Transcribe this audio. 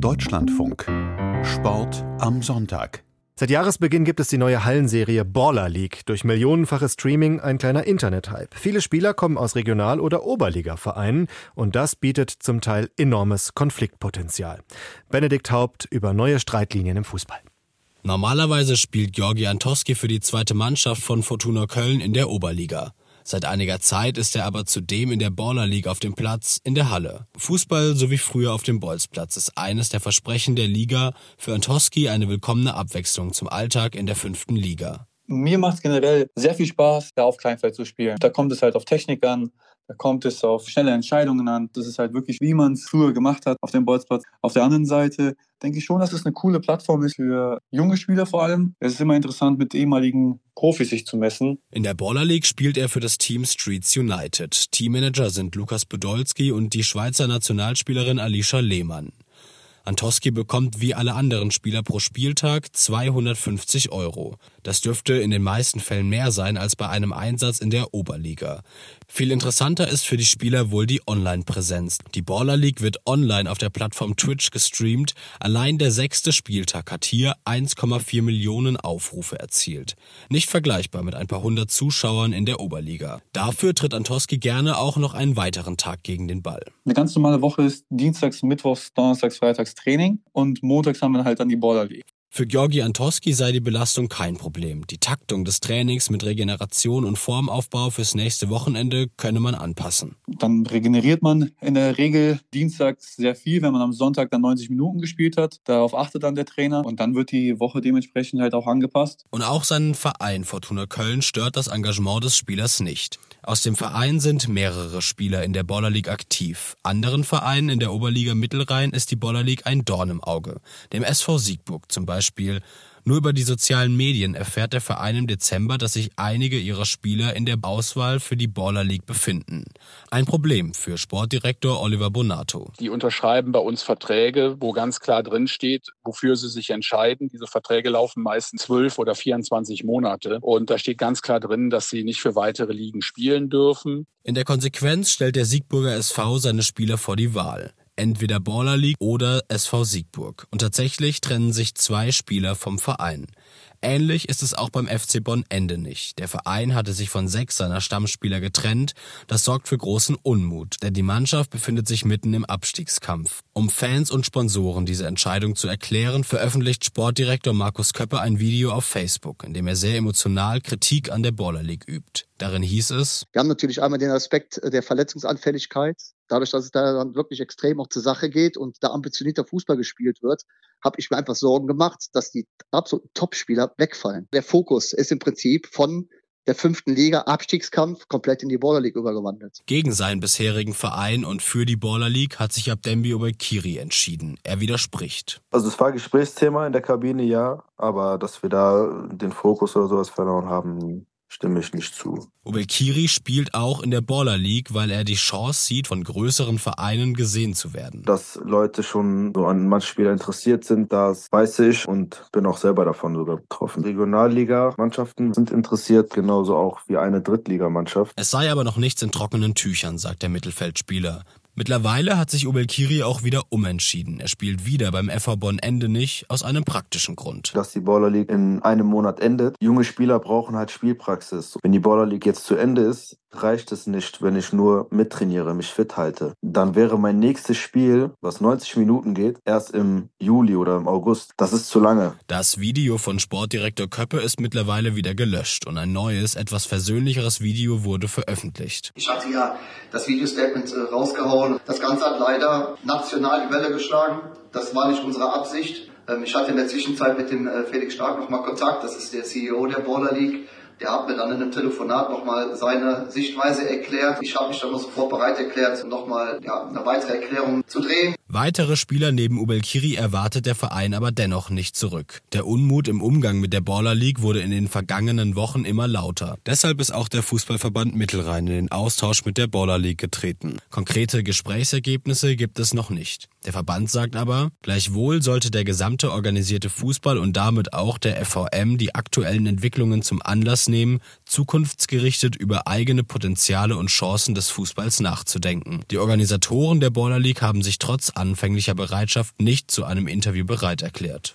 Deutschlandfunk. Sport am Sonntag. Seit Jahresbeginn gibt es die neue Hallenserie Baller League. Durch millionenfaches Streaming ein kleiner Internethype. Viele Spieler kommen aus Regional- oder Oberliga-Vereinen und das bietet zum Teil enormes Konfliktpotenzial. Benedikt Haupt über neue Streitlinien im Fußball. Normalerweise spielt Georgi Antosky für die zweite Mannschaft von Fortuna Köln in der Oberliga. Seit einiger Zeit ist er aber zudem in der Baller League auf dem Platz in der Halle. Fußball, so wie früher auf dem Bolzplatz, ist eines der Versprechen der Liga. Für Antosky eine willkommene Abwechslung zum Alltag in der fünften Liga. Mir macht es generell sehr viel Spaß, da auf Kleinfeld zu spielen. Da kommt es halt auf Technik an, da kommt es auf schnelle Entscheidungen an. Das ist halt wirklich, wie man es früher gemacht hat auf dem Bolzplatz. Auf der anderen Seite denke ich schon, dass es eine coole Plattform ist für junge Spieler vor allem. Es ist immer interessant, mit ehemaligen Profis sich zu messen. In der Baller League spielt er für das Team Streets United. Teammanager sind Lukas Podolski und die Schweizer Nationalspielerin Alicia Lehmann. Antosky bekommt wie alle anderen Spieler pro Spieltag 250 Euro. Das dürfte in den meisten Fällen mehr sein als bei einem Einsatz in der Oberliga. Viel interessanter ist für die Spieler wohl die Online-Präsenz. Die Baller League wird online auf der Plattform Twitch gestreamt. Allein der sechste Spieltag hat hier 1,4 Millionen Aufrufe erzielt. Nicht vergleichbar mit ein paar hundert Zuschauern in der Oberliga. Dafür tritt Antosky gerne auch noch einen weiteren Tag gegen den Ball. Eine ganz normale Woche ist Dienstags, Mittwochs, Donnerstags, Freitags Training und montags haben wir halt dann die Baller League. Für Georgi Antosky sei die Belastung kein Problem. Die Taktung des Trainings mit Regeneration und Formaufbau fürs nächste Wochenende könne man anpassen. Dann regeneriert man in der Regel dienstags sehr viel, wenn man am Sonntag dann 90 Minuten gespielt hat. Darauf achtet dann der Trainer und dann wird die Woche dementsprechend halt auch angepasst. Und auch seinen Verein Fortuna Köln stört das Engagement des Spielers nicht. Aus dem Verein sind mehrere Spieler in der Baller League aktiv. Anderen Vereinen in der Oberliga Mittelrhein ist die Baller League ein Dorn im Auge. Dem SV Siegburg zum Beispiel. Nur über die sozialen Medien erfährt der Verein im Dezember, dass sich einige ihrer Spieler in der Auswahl für die Baller League befinden. Ein Problem für Sportdirektor Oliver Bonato. Die unterschreiben bei uns Verträge, wo ganz klar drin steht, wofür sie sich entscheiden. Diese Verträge laufen meistens zwölf oder 24 Monate. Und da steht ganz klar drin, dass sie nicht für weitere Ligen spielen dürfen. In der Konsequenz stellt der Siegburger SV seine Spieler vor die Wahl entweder Baller League oder SV Siegburg. Und tatsächlich trennen sich zwei Spieler vom Verein. Ähnlich ist es auch beim FC Bonn Ende nicht. Der Verein hatte sich von sechs seiner Stammspieler getrennt. Das sorgt für großen Unmut, denn die Mannschaft befindet sich mitten im Abstiegskampf. Um Fans und Sponsoren diese Entscheidung zu erklären, veröffentlicht Sportdirektor Markus Köppe ein Video auf Facebook, in dem er sehr emotional Kritik an der Baller League übt. Darin hieß es, Wir haben natürlich einmal den Aspekt der Verletzungsanfälligkeit. Dadurch, dass es da dann wirklich extrem auch zur Sache geht und da ambitionierter Fußball gespielt wird, habe ich mir einfach Sorgen gemacht, dass die absoluten Topspieler wegfallen. Der Fokus ist im Prinzip von der fünften Liga Abstiegskampf komplett in die Baller League übergewandelt. Gegen seinen bisherigen Verein und für die Baller League hat sich Abdembi Obekiri entschieden. Er widerspricht. Also es war Gesprächsthema in der Kabine, ja, aber dass wir da den Fokus oder sowas verloren haben, stimme ich nicht zu. Obelkiri spielt auch in der Baller League, weil er die Chance sieht, von größeren Vereinen gesehen zu werden. Dass Leute schon so an manchen Spieler interessiert sind, das weiß ich und bin auch selber davon sogar betroffen. Regionalliga-Mannschaften sind interessiert, genauso auch wie eine Drittligamannschaft. Es sei aber noch nichts in trockenen Tüchern, sagt der Mittelfeldspieler. Mittlerweile hat sich Obelkiri auch wieder umentschieden. Er spielt wieder beim FV Bonn Ende nicht, aus einem praktischen Grund. Dass die Baller League in einem Monat endet. Junge Spieler brauchen halt Spielpraxis. Wenn die Baller League jetzt zu Ende ist, reicht es nicht, wenn ich nur mittrainiere, mich fit halte. Dann wäre mein nächstes Spiel, was 90 Minuten geht, erst im Juli oder im August. Das ist zu lange. Das Video von Sportdirektor Köppe ist mittlerweile wieder gelöscht und ein neues, etwas versöhnlicheres Video wurde veröffentlicht. Ich hatte ja das Videostatement äh, rausgehauen. Das Ganze hat leider national die Welle geschlagen. Das war nicht unsere Absicht. Ähm, ich hatte in der Zwischenzeit mit dem äh, Felix Stark nochmal Kontakt. Das ist der CEO der Baller League. Der hat mir dann in einem Telefonat nochmal seine Sichtweise erklärt. Ich habe mich dann noch sofort bereit erklärt, nochmal ja, eine weitere Erklärung zu drehen. Weitere Spieler neben Ubelkiri erwartet der Verein aber dennoch nicht zurück. Der Unmut im Umgang mit der Baller League wurde in den vergangenen Wochen immer lauter. Deshalb ist auch der Fußballverband Mittelrhein in den Austausch mit der Baller League getreten. Konkrete Gesprächsergebnisse gibt es noch nicht. Der Verband sagt aber, gleichwohl sollte der gesamte organisierte Fußball und damit auch der FVM die aktuellen Entwicklungen zum Anlass nehmen, zukunftsgerichtet über eigene Potenziale und Chancen des Fußballs nachzudenken. Die Organisatoren der Baller League haben sich trotz anfänglicher Bereitschaft nicht zu einem Interview bereit erklärt.